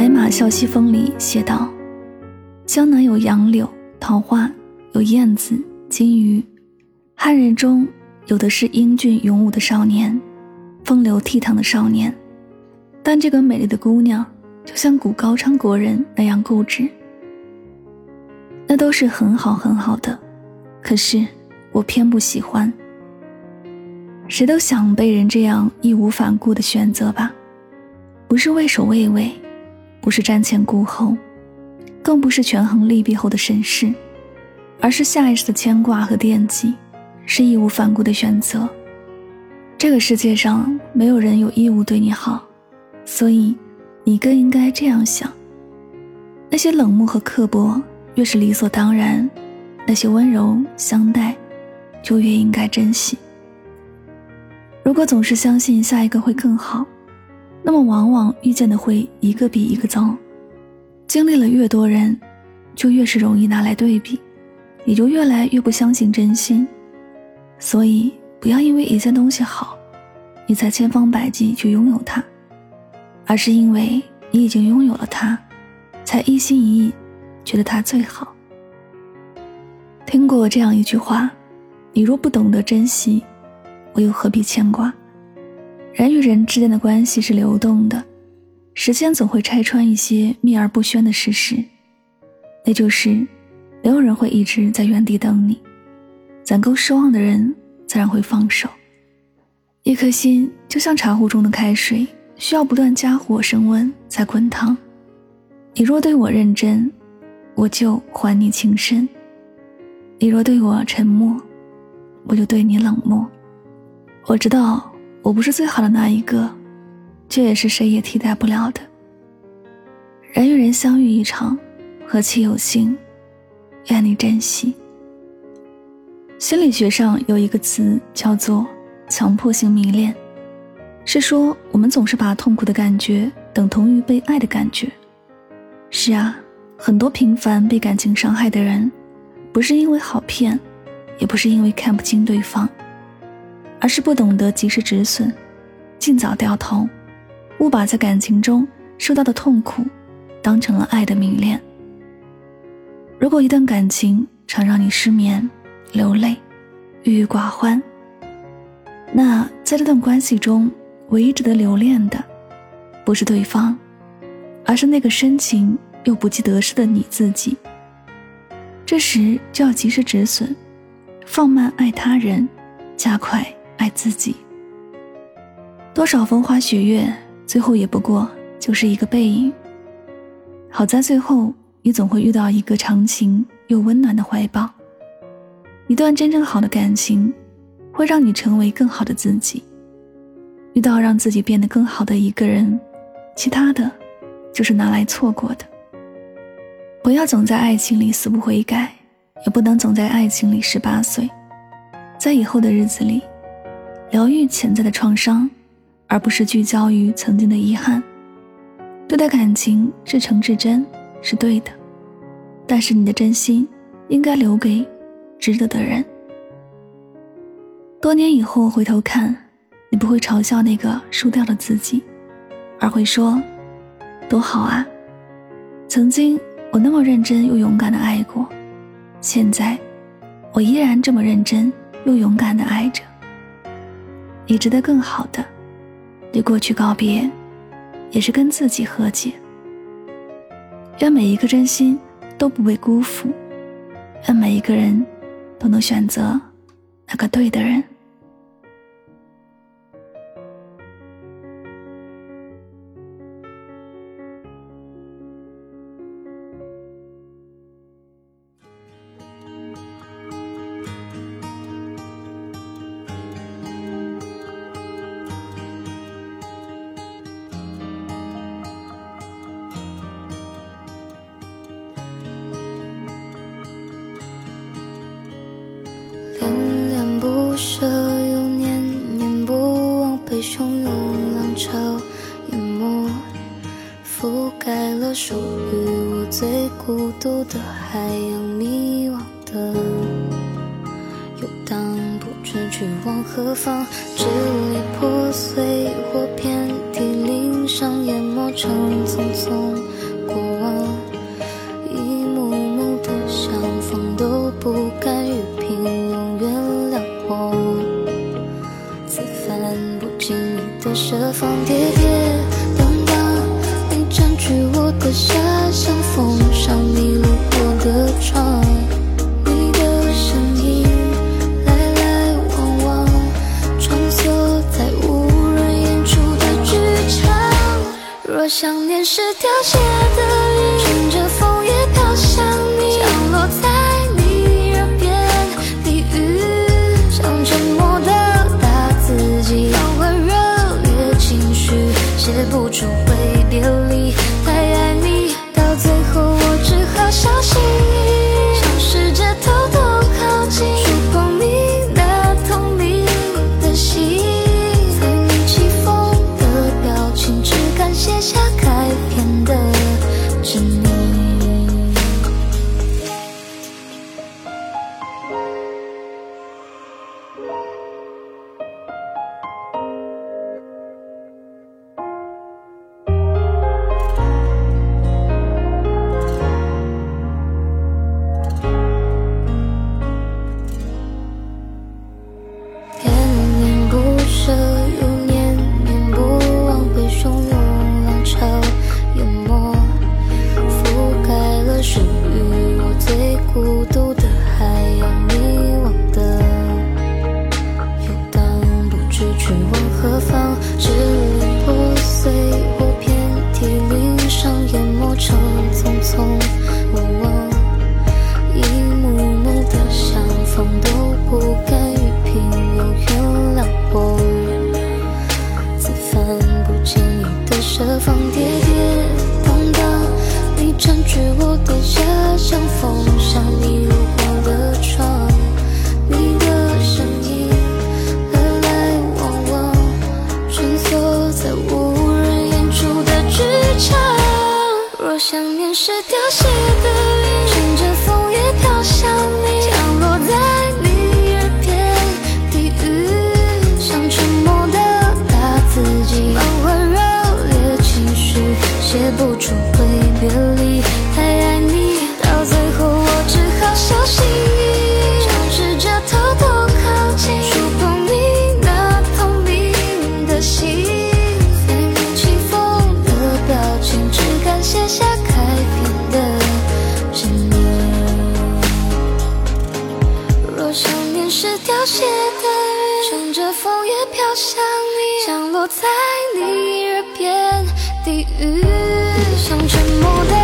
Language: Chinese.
白马啸西风》里写道：“江南有杨柳、桃花，有燕子、金鱼，汉人中有的是英俊勇武的少年，风流倜傥的少年。但这个美丽的姑娘，就像古高昌国人那样固执。那都是很好很好的，可是我偏不喜欢。谁都想被人这样义无反顾的选择吧，不是畏首畏尾。”不是瞻前顾后，更不是权衡利弊后的审视，而是下意识的牵挂和惦记，是义无反顾的选择。这个世界上没有人有义务对你好，所以你更应该这样想：那些冷漠和刻薄越是理所当然，那些温柔相待就越应该珍惜。如果总是相信下一个会更好。那么，往往遇见的会一个比一个糟。经历了越多人，就越是容易拿来对比，也就越来越不相信真心。所以，不要因为一件东西好，你才千方百计去拥有它，而是因为你已经拥有了它，才一心一意觉得它最好。听过这样一句话：“你若不懂得珍惜，我又何必牵挂？”人与人之间的关系是流动的，时间总会拆穿一些秘而不宣的事实，那就是没有人会一直在原地等你，攒够失望的人自然会放手。一颗心就像茶壶中的开水，需要不断加火升温才滚烫。你若对我认真，我就还你情深；你若对我沉默，我就对你冷漠。我知道。我不是最好的那一个，这也是谁也替代不了的。人与人相遇一场，何其有幸，愿你珍惜。心理学上有一个词叫做“强迫性迷恋”，是说我们总是把痛苦的感觉等同于被爱的感觉。是啊，很多频繁被感情伤害的人，不是因为好骗，也不是因为看不清对方。而是不懂得及时止损，尽早掉头，误把在感情中受到的痛苦当成了爱的迷恋。如果一段感情常让你失眠、流泪、郁郁寡欢，那在这段关系中，唯一值得留恋的，不是对方，而是那个深情又不计得失的你自己。这时就要及时止损，放慢爱他人，加快。爱自己，多少风花雪月，最后也不过就是一个背影。好在最后，你总会遇到一个长情又温暖的怀抱。一段真正好的感情，会让你成为更好的自己。遇到让自己变得更好的一个人，其他的，就是拿来错过的。不要总在爱情里死不悔改，也不能总在爱情里十八岁。在以后的日子里。疗愈潜在的创伤，而不是聚焦于曾经的遗憾。对待感情至诚至真是对的，但是你的真心应该留给值得的人。多年以后回头看，你不会嘲笑那个输掉的自己，而会说：“多好啊！曾经我那么认真又勇敢的爱过，现在我依然这么认真又勇敢的爱着。”你值得更好的，与过去告别，也是跟自己和解。愿每一个真心都不被辜负，愿每一个人都能选择那个对的人。汹涌浪潮淹没，覆盖了属于我最孤独的海洋，迷惘的游荡，不知去往何方，支离破碎或遍体鳞伤，淹没成匆匆。设防跌跌宕宕，你占据我的遐想，风上你路过的窗，你的身影来来往往，穿梭在无人演出的剧场。若想念是凋谢的不甘低语像沉默的。